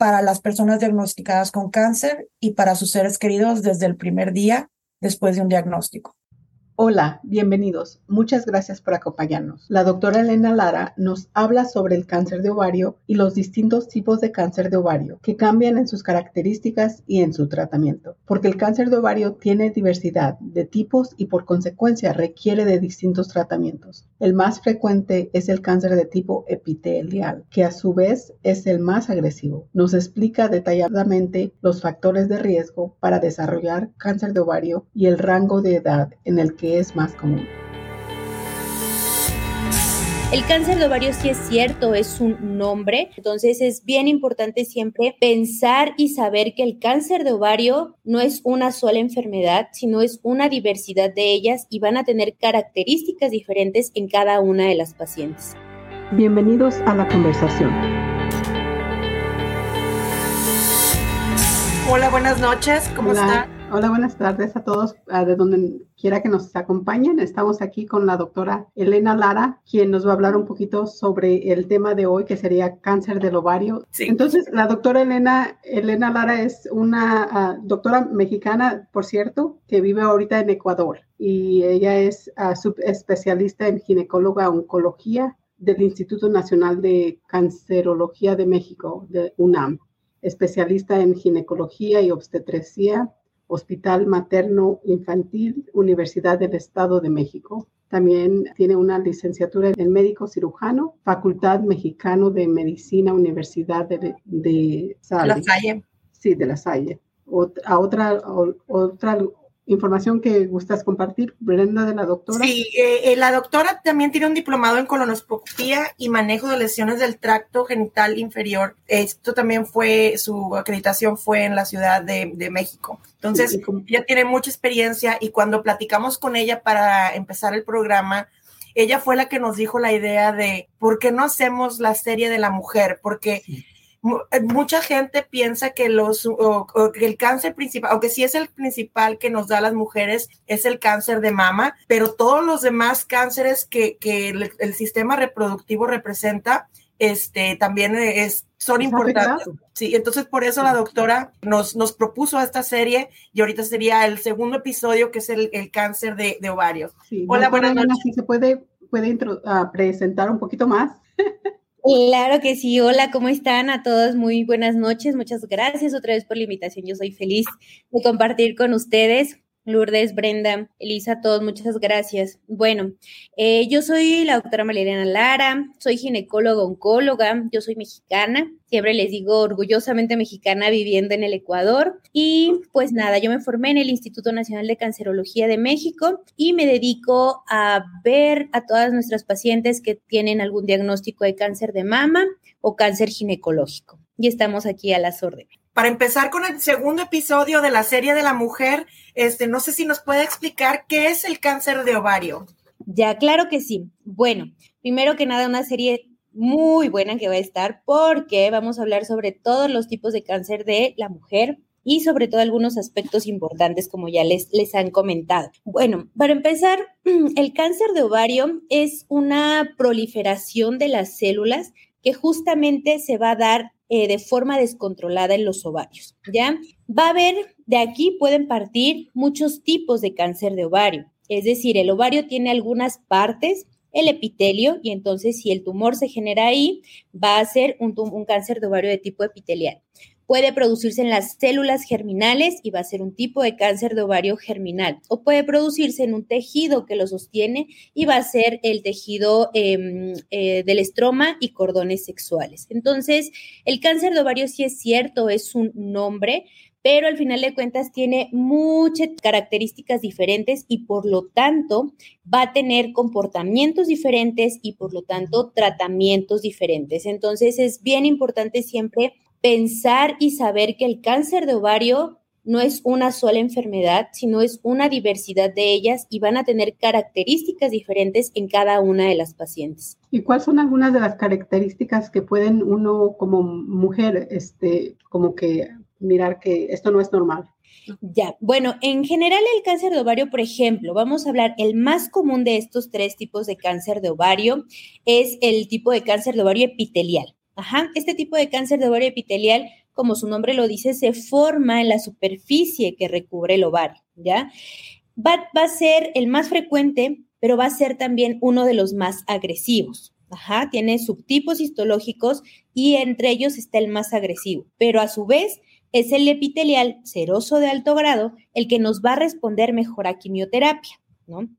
para las personas diagnosticadas con cáncer y para sus seres queridos desde el primer día después de un diagnóstico. Hola, bienvenidos. Muchas gracias por acompañarnos. La doctora Elena Lara nos habla sobre el cáncer de ovario y los distintos tipos de cáncer de ovario que cambian en sus características y en su tratamiento. Porque el cáncer de ovario tiene diversidad de tipos y por consecuencia requiere de distintos tratamientos. El más frecuente es el cáncer de tipo epitelial, que a su vez es el más agresivo. Nos explica detalladamente los factores de riesgo para desarrollar cáncer de ovario y el rango de edad en el que es más común. El cáncer de ovario sí es cierto, es un nombre, entonces es bien importante siempre pensar y saber que el cáncer de ovario no es una sola enfermedad, sino es una diversidad de ellas y van a tener características diferentes en cada una de las pacientes. Bienvenidos a la conversación. Hola, buenas noches, ¿cómo está? Hola, buenas tardes a todos, de donde quiera que nos acompañen. Estamos aquí con la doctora Elena Lara, quien nos va a hablar un poquito sobre el tema de hoy, que sería cáncer del ovario. Entonces, la doctora Elena, Elena Lara es una ah, doctora mexicana, por cierto, que vive ahorita en Ecuador y ella es uh, subespecialista en ginecóloga oncología del Instituto Nacional de Cancerología de México, de UNAM especialista en ginecología y obstetrecía Hospital Materno Infantil, Universidad del Estado de México. También tiene una licenciatura en médico cirujano, Facultad Mexicano de Medicina, Universidad de, de La Salle. Sí, de La Salle. a otra, otra información que gustas compartir, Brenda, de la doctora. Sí, eh, eh, la doctora también tiene un diplomado en colonoscopía y manejo de lesiones del tracto genital inferior. Esto también fue, su acreditación fue en la Ciudad de, de México. Entonces, ella tiene mucha experiencia y cuando platicamos con ella para empezar el programa, ella fue la que nos dijo la idea de por qué no hacemos la serie de la mujer, porque... mucha gente piensa que, los, el cáncer principal, aunque sí es el principal que nos da las mujeres, es el cáncer de mama, pero todos los demás cánceres que, el, sistema reproductivo representa, este, también es, son importantes. Sí, entonces por eso la doctora nos, nos propuso esta serie y ahorita sería el segundo episodio que es el, cáncer de, de ovario. Hola, buenas noches. Si se puede, puede ah, presentar un poquito más. Claro que sí. Hola, ¿cómo están a todos? Muy buenas noches. Muchas gracias otra vez por la invitación. Yo soy feliz de compartir con ustedes. Lourdes, Brenda, Elisa, todos, muchas gracias. Bueno, eh, yo soy la doctora Maleriana Lara, soy ginecóloga, oncóloga, yo soy mexicana, siempre les digo orgullosamente mexicana viviendo en el Ecuador. Y pues nada, yo me formé en el Instituto Nacional de Cancerología de México y me dedico a ver a todas nuestras pacientes que tienen algún diagnóstico de cáncer de mama o cáncer ginecológico. Y estamos aquí a las órdenes. Para empezar con el segundo episodio de la serie de la mujer, este, no sé si nos puede explicar qué es el cáncer de ovario. Ya, claro que sí. Bueno, primero que nada, una serie muy buena que va a estar porque vamos a hablar sobre todos los tipos de cáncer de la mujer y sobre todo algunos aspectos importantes como ya les, les han comentado. Bueno, para empezar, el cáncer de ovario es una proliferación de las células que justamente se va a dar eh, de forma descontrolada en los ovarios, ¿ya? Va a haber, de aquí pueden partir muchos tipos de cáncer de ovario, es decir, el ovario tiene algunas partes, el epitelio, y entonces si el tumor se genera ahí, va a ser un, un cáncer de ovario de tipo epitelial puede producirse en las células germinales y va a ser un tipo de cáncer de ovario germinal. O puede producirse en un tejido que lo sostiene y va a ser el tejido em, eh, del estroma y cordones sexuales. Entonces, el cáncer de ovario sí es cierto, es un nombre, pero al final de cuentas tiene muchas características diferentes y por lo tanto va a tener comportamientos diferentes y por lo tanto tratamientos diferentes. Entonces es bien importante siempre pensar y saber que el cáncer de ovario no es una sola enfermedad, sino es una diversidad de ellas y van a tener características diferentes en cada una de las pacientes. ¿Y cuáles son algunas de las características que pueden uno como mujer, este, como que mirar que esto no es normal? Ya, bueno, en general el cáncer de ovario, por ejemplo, vamos a hablar, el más común de estos tres tipos de cáncer de ovario es el tipo de cáncer de ovario epitelial. Ajá, este tipo de cáncer de ovario epitelial como su nombre lo dice, se forma en la superficie que recubre el ovario, ¿ya? Va, va a ser el más frecuente, pero va a ser también uno de los más agresivos. Ajá, tiene subtipos histológicos y entre ellos está el más agresivo, pero a su vez es el epitelial seroso de alto grado el que nos va a responder mejor a quimioterapia.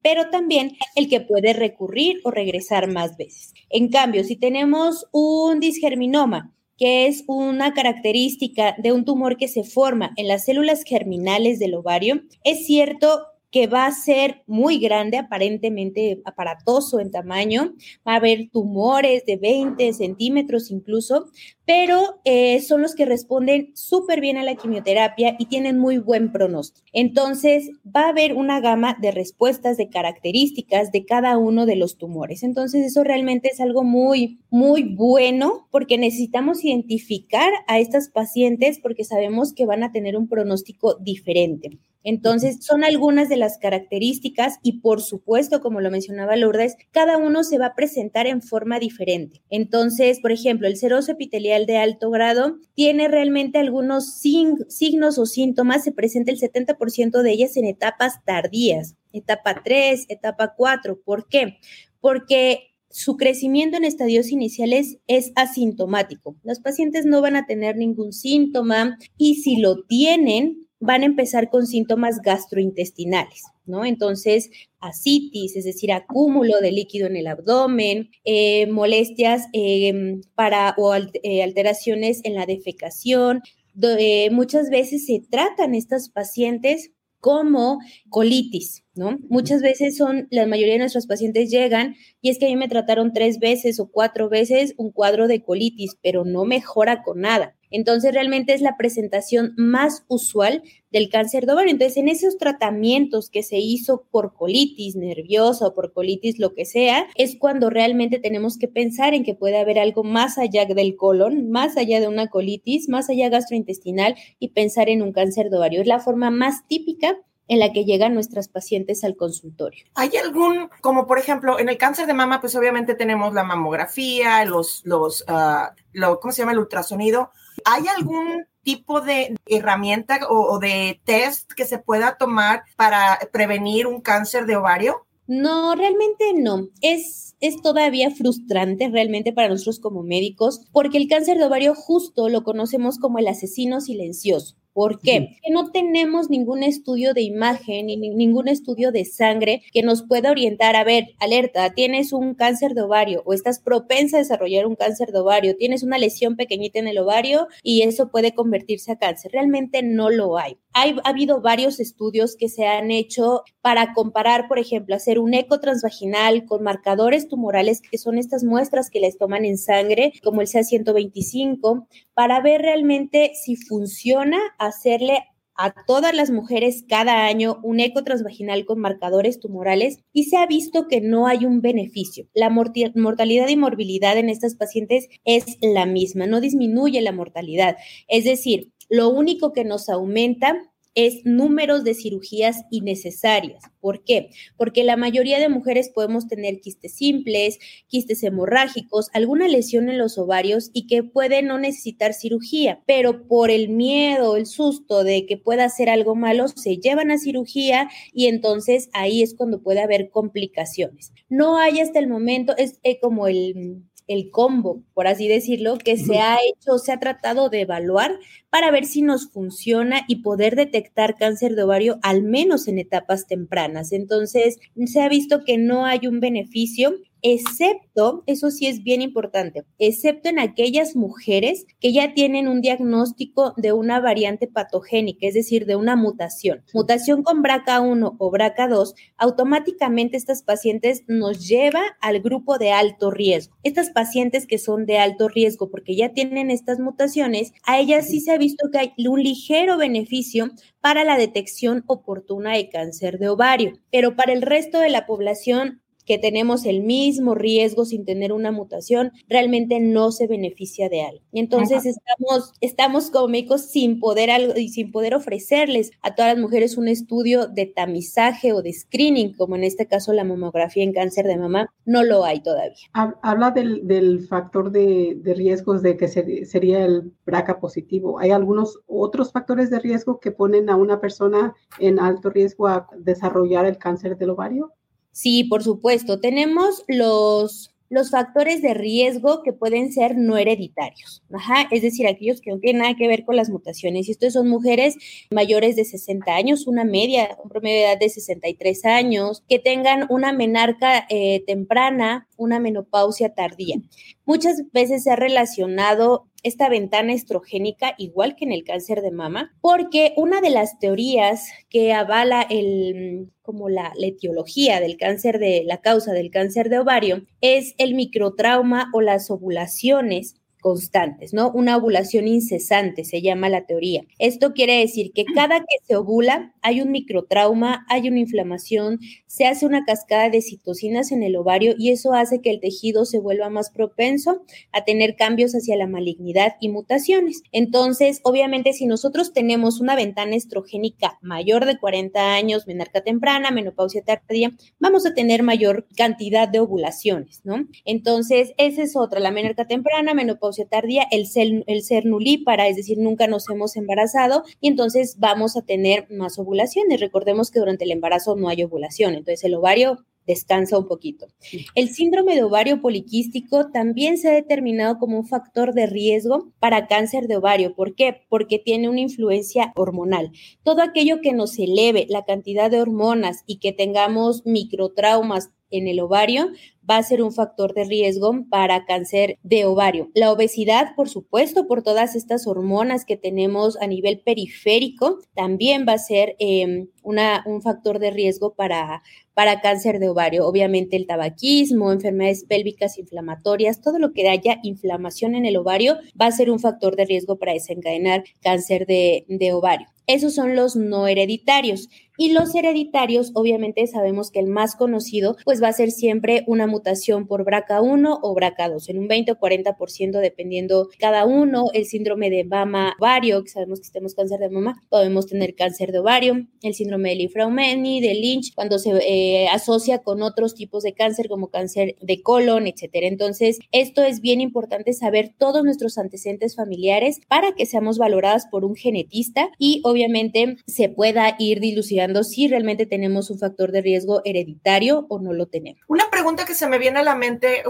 Pero también el que puede recurrir o regresar más veces. En cambio, si tenemos un disgerminoma que es una característica de un tumor que se forma en las células germinales del ovario. Es cierto que va a ser muy grande, aparentemente aparatoso en tamaño, va a haber tumores de 20 centímetros incluso, pero eh, son los que responden súper bien a la quimioterapia y tienen muy buen pronóstico. Entonces, va a haber una gama de respuestas, de características de cada uno de los tumores. Entonces, eso realmente es algo muy, muy bueno porque necesitamos identificar a estas pacientes porque sabemos que van a tener un pronóstico diferente. Entonces, son algunas de las características y por supuesto, como lo mencionaba Lourdes, cada uno se va a presentar en forma diferente. Entonces, por ejemplo, el seroso epitelial de alto grado tiene realmente algunos signos o síntomas, se presenta el 70% de ellas en etapas tardías, etapa 3, etapa 4. ¿Por qué? Porque su crecimiento en estadios iniciales es asintomático. Los pacientes no van a tener ningún síntoma y si lo tienen, van a empezar con síntomas gastrointestinales, ¿no? Entonces, asitis, es decir, acúmulo de líquido en el abdomen, eh, molestias em, para o eh, alteraciones en la defecación. Eh, muchas veces se tratan estas pacientes como colitis, ¿no? Muchas veces son, la mayoría de nuestros pacientes llegan y es que a mí me trataron tres veces o cuatro veces un cuadro de colitis, pero no mejora con nada. Entonces, realmente es la presentación más usual del cáncer de ovario. Entonces, en esos tratamientos que se hizo por colitis nerviosa o por colitis lo que sea, es cuando realmente tenemos que pensar en que puede haber algo más allá del colon, más allá de una colitis, más allá gastrointestinal y pensar en un cáncer de ovario. Es la forma más típica en la que llegan nuestras pacientes al consultorio. ¿Hay algún, como por ejemplo, en el cáncer de mama, pues obviamente tenemos la mamografía, los, los, uh, lo, ¿cómo se llama? El ultrasonido. ¿Hay algún tipo de herramienta o, de test que se pueda tomar para prevenir un cáncer de ovario? No, realmente no. Es, es todavía frustrante realmente para nosotros como médicos porque el cáncer de ovario justo lo conocemos como el asesino silencioso. ¿Por qué? Porque no tenemos ningún estudio de imagen ni ningún estudio de sangre que nos pueda orientar a ver, alerta, tienes un cáncer de ovario o estás propensa a desarrollar un cáncer de ovario, tienes una lesión pequeñita en el ovario y eso puede convertirse a cáncer. Realmente no lo hay. Hay, ha habido varios estudios que se han hecho para comparar, por ejemplo, hacer un eco transvaginal con marcadores tumorales, que son estas muestras que les toman en sangre, como el CA125, para ver realmente si funciona hacerle a todas las mujeres cada año un eco transvaginal con marcadores tumorales y se ha visto que no hay un beneficio. La mortalidad y morbilidad en estas pacientes es la misma, no disminuye la mortalidad. Es decir, lo único que nos aumenta es números de cirugías innecesarias. ¿Por qué? Porque la mayoría de mujeres podemos tener quistes simples, quistes hemorrágicos, alguna lesión en los ovarios y que puede no necesitar cirugía, pero por el miedo, el susto de que pueda hacer algo malo, se llevan a cirugía y entonces ahí es cuando puede haber complicaciones. No hay hasta el momento, es eh, como el el combo, por así decirlo, que se ha hecho, se ha tratado de evaluar para ver si nos funciona y poder detectar cáncer de ovario al menos en etapas tempranas. Entonces, se ha visto que no hay un beneficio excepto, eso sí es bien importante, excepto en aquellas mujeres que ya tienen un diagnóstico de una variante patogénica, es decir, de una mutación. Mutación con BRCA1 o BRCA2, automáticamente estas pacientes nos lleva al grupo de alto riesgo. Estas pacientes que son de alto riesgo porque ya tienen estas mutaciones, a ellas sí se ha visto que hay un ligero beneficio para la detección oportuna de cáncer de ovario, pero para el resto de la población que tenemos el mismo riesgo sin tener una mutación, realmente no se beneficia de algo. Y entonces estamos, estamos como médicos sin poder algo y sin poder ofrecerles a todas las mujeres un estudio de tamizaje o de screening, como en este caso la mamografía en cáncer de mama, no lo hay todavía. Habla del, factor de, riesgos de que sería el BRCA positivo. ¿Hay algunos otros factores de riesgo que ponen a una persona en alto riesgo a desarrollar el cáncer del ovario? Sí, por supuesto. Tenemos los, los factores de riesgo que pueden ser no hereditarios. Ajá, es decir, aquellos que no tienen nada que ver con las mutaciones. Y estos son mujeres mayores de 60 años, una media, un promedio de edad de 63 años, que tengan una menarca eh, temprana, una menopausia tardía. Muchas veces se ha relacionado esta ventana estrogénica igual que en el cáncer de mama, porque una de las teorías que avala el como la, la, etiología del cáncer de la causa del cáncer de ovario es el microtrauma o las ovulaciones constantes, ¿no? Una ovulación incesante se llama la teoría. Esto quiere decir que cada que se ovula hay un microtrauma, hay una inflamación, se hace una cascada de citocinas en el ovario y eso hace que el tejido se vuelva más propenso a tener cambios hacia la malignidad y mutaciones. Entonces, obviamente, si nosotros tenemos una ventana estrogénica mayor de 40 años, menarca temprana, menopausia tardía, vamos a tener mayor cantidad de ovulaciones, ¿no? Entonces, esa es otra, la menarca temprana, menopausia tardía, el ser, el ser nulípara, es decir, nunca nos hemos embarazado y entonces vamos a tener más ovulaciones. Recordemos que durante el embarazo no hay ovulación, entonces el ovario descansa un poquito. El síndrome de ovario poliquístico también se ha determinado como un factor de riesgo para cáncer de ovario. ¿Por qué? Porque tiene una influencia hormonal. Todo aquello que nos eleve la cantidad de hormonas y que tengamos microtraumas en el ovario va a ser un factor de riesgo para cáncer de ovario. La obesidad, por supuesto, por todas estas hormonas que tenemos a nivel periférico, también va a ser em, un factor de riesgo para, para cáncer de ovario. Obviamente el tabaquismo, enfermedades pélvicas inflamatorias, todo lo que haya inflamación en el ovario va a ser un factor de riesgo para desencadenar cáncer de, de ovario. Esos son los no hereditarios. Y los hereditarios, obviamente sabemos que el más conocido, pues va a ser siempre una mutación por BRCA1 o BRCA2, en un 20 o 40% dependiendo cada uno. El síndrome de mama ovario, que sabemos que tenemos cáncer de mama, podemos tener cáncer de ovario. El síndrome de Lifraumeni, de Lynch, cuando se eh, asocia con otros tipos de cáncer como cáncer de colon, etcétera. Entonces, esto es bien importante saber todos nuestros antecedentes familiares para que seamos valoradas por un genetista y obviamente se pueda ir dilucidando si realmente tenemos un factor de riesgo hereditario o no lo tenemos. Una pregunta que se me viene a la mente,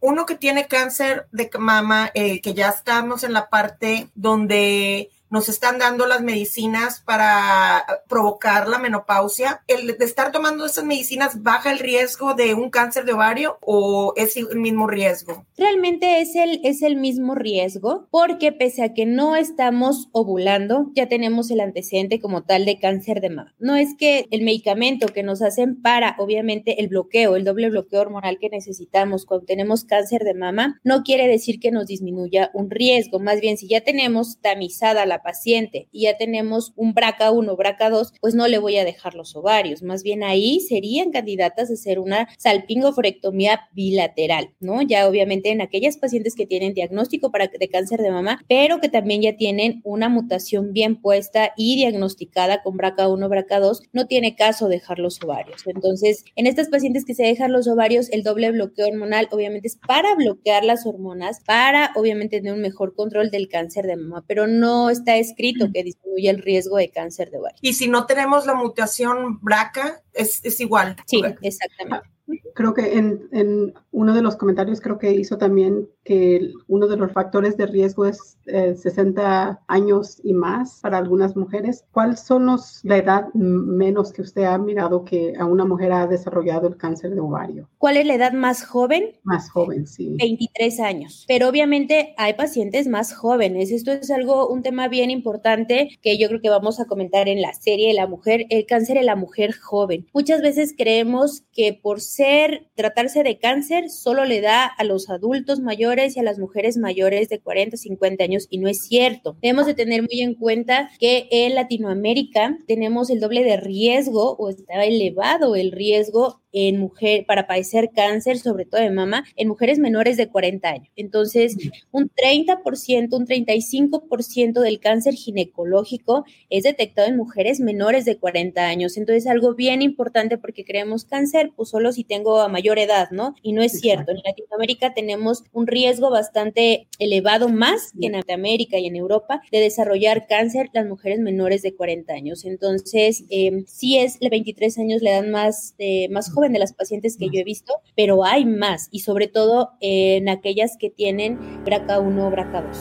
uno que tiene cáncer de mama, eh, que ya estamos en la parte donde nos están dando las medicinas para provocar la menopausia. ¿El de estar tomando esas medicinas baja el riesgo de un cáncer de ovario o es el mismo riesgo? Realmente es el, es el mismo riesgo porque pese a que no estamos ovulando, ya tenemos el antecedente como tal de cáncer de mama. No es que el medicamento que nos hacen para, obviamente, el bloqueo, el doble bloqueo hormonal que necesitamos cuando tenemos cáncer de mama, no quiere decir que nos disminuya un riesgo. Más bien, si ya tenemos tamizada la paciente y ya tenemos un BRCA1, BRCA2, pues no le voy a dejar los ovarios. Más bien ahí serían candidatas a hacer una salpingoforectomía bilateral, ¿no? Ya obviamente en aquellas pacientes que tienen diagnóstico para, de cáncer de mama, pero que también ya tienen una mutación bien puesta y diagnosticada con BRCA1, BRCA2, no tiene caso dejar los ovarios. Entonces, en estas pacientes que se dejan los ovarios, el doble bloqueo hormonal obviamente es para bloquear las hormonas, para obviamente tener un mejor control del cáncer de mama, pero no es está escrito que disminuye el riesgo de cáncer de ovario. Y si no tenemos la mutación BRCA, es, es igual. Sí, exactamente. Creo que en, en, uno de los comentarios creo que hizo también que uno de los factores de riesgo es 60 eh, años y más para algunas mujeres. ¿Cuáles son los, la edad menos que usted ha mirado que a una mujer ha desarrollado el cáncer de ovario? ¿Cuál es la edad más joven? Más joven, sí. 23 años. Pero obviamente hay pacientes más jóvenes. Esto es algo, un tema bien importante que yo creo que vamos a comentar en la serie de la mujer, el cáncer de la mujer joven. Muchas veces creemos que por ser, tratarse de cáncer, solo le da a los adultos mayores y a las mujeres mayores de 40, 50 años y no es cierto. Debemos de tener muy en cuenta que en Latinoamérica tenemos el doble de riesgo o está elevado el riesgo en mujer para padecer cáncer, sobre todo de mama, en mujeres menores de 40 años. Entonces, un 30%, un 35% del cáncer ginecológico es detectado en mujeres menores de 40 años. Entonces, algo bien importante porque creemos cáncer, pues solo si tengo a mayor edad, ¿no? Y no es cierto. En Latinoamérica tenemos un riesgo bastante elevado más que en Norteamérica y en Europa de desarrollar cáncer las mujeres menores de 40 años. Entonces, eh, sí es de 23 años la edad más, eh, más joven de las pacientes que yo he visto, pero hay más y sobre todo en aquellas que tienen BRCA1 o BRCA2.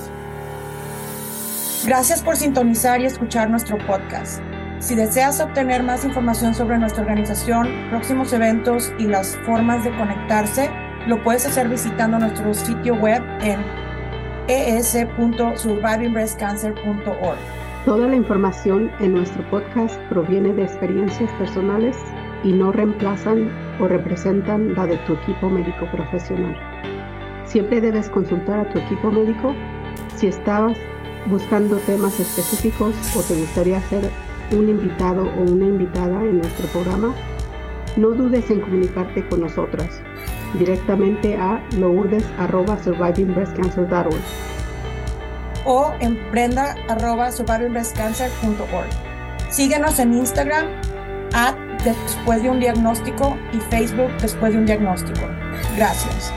Gracias por sintonizar y escuchar nuestro podcast. Si deseas obtener más información sobre nuestra organización, próximos eventos y las formas de conectarse, lo puedes hacer visitando nuestro sitio web en es.survivingbreastcancer.org. Toda la información en nuestro podcast proviene de experiencias personales y no reemplazan o representan la de tu equipo médico profesional. Siempre debes consultar a tu equipo médico si estabas buscando temas específicos o te gustaría ser un invitado o una invitada en nuestro programa. No dudes en comunicarte con nosotras directamente a lourdes.survivingbreastcancer.org o en brenda.survivingbreastcancer.org. Síguenos en Instagram at después de un diagnóstico y Facebook después de un diagnóstico. Gracias.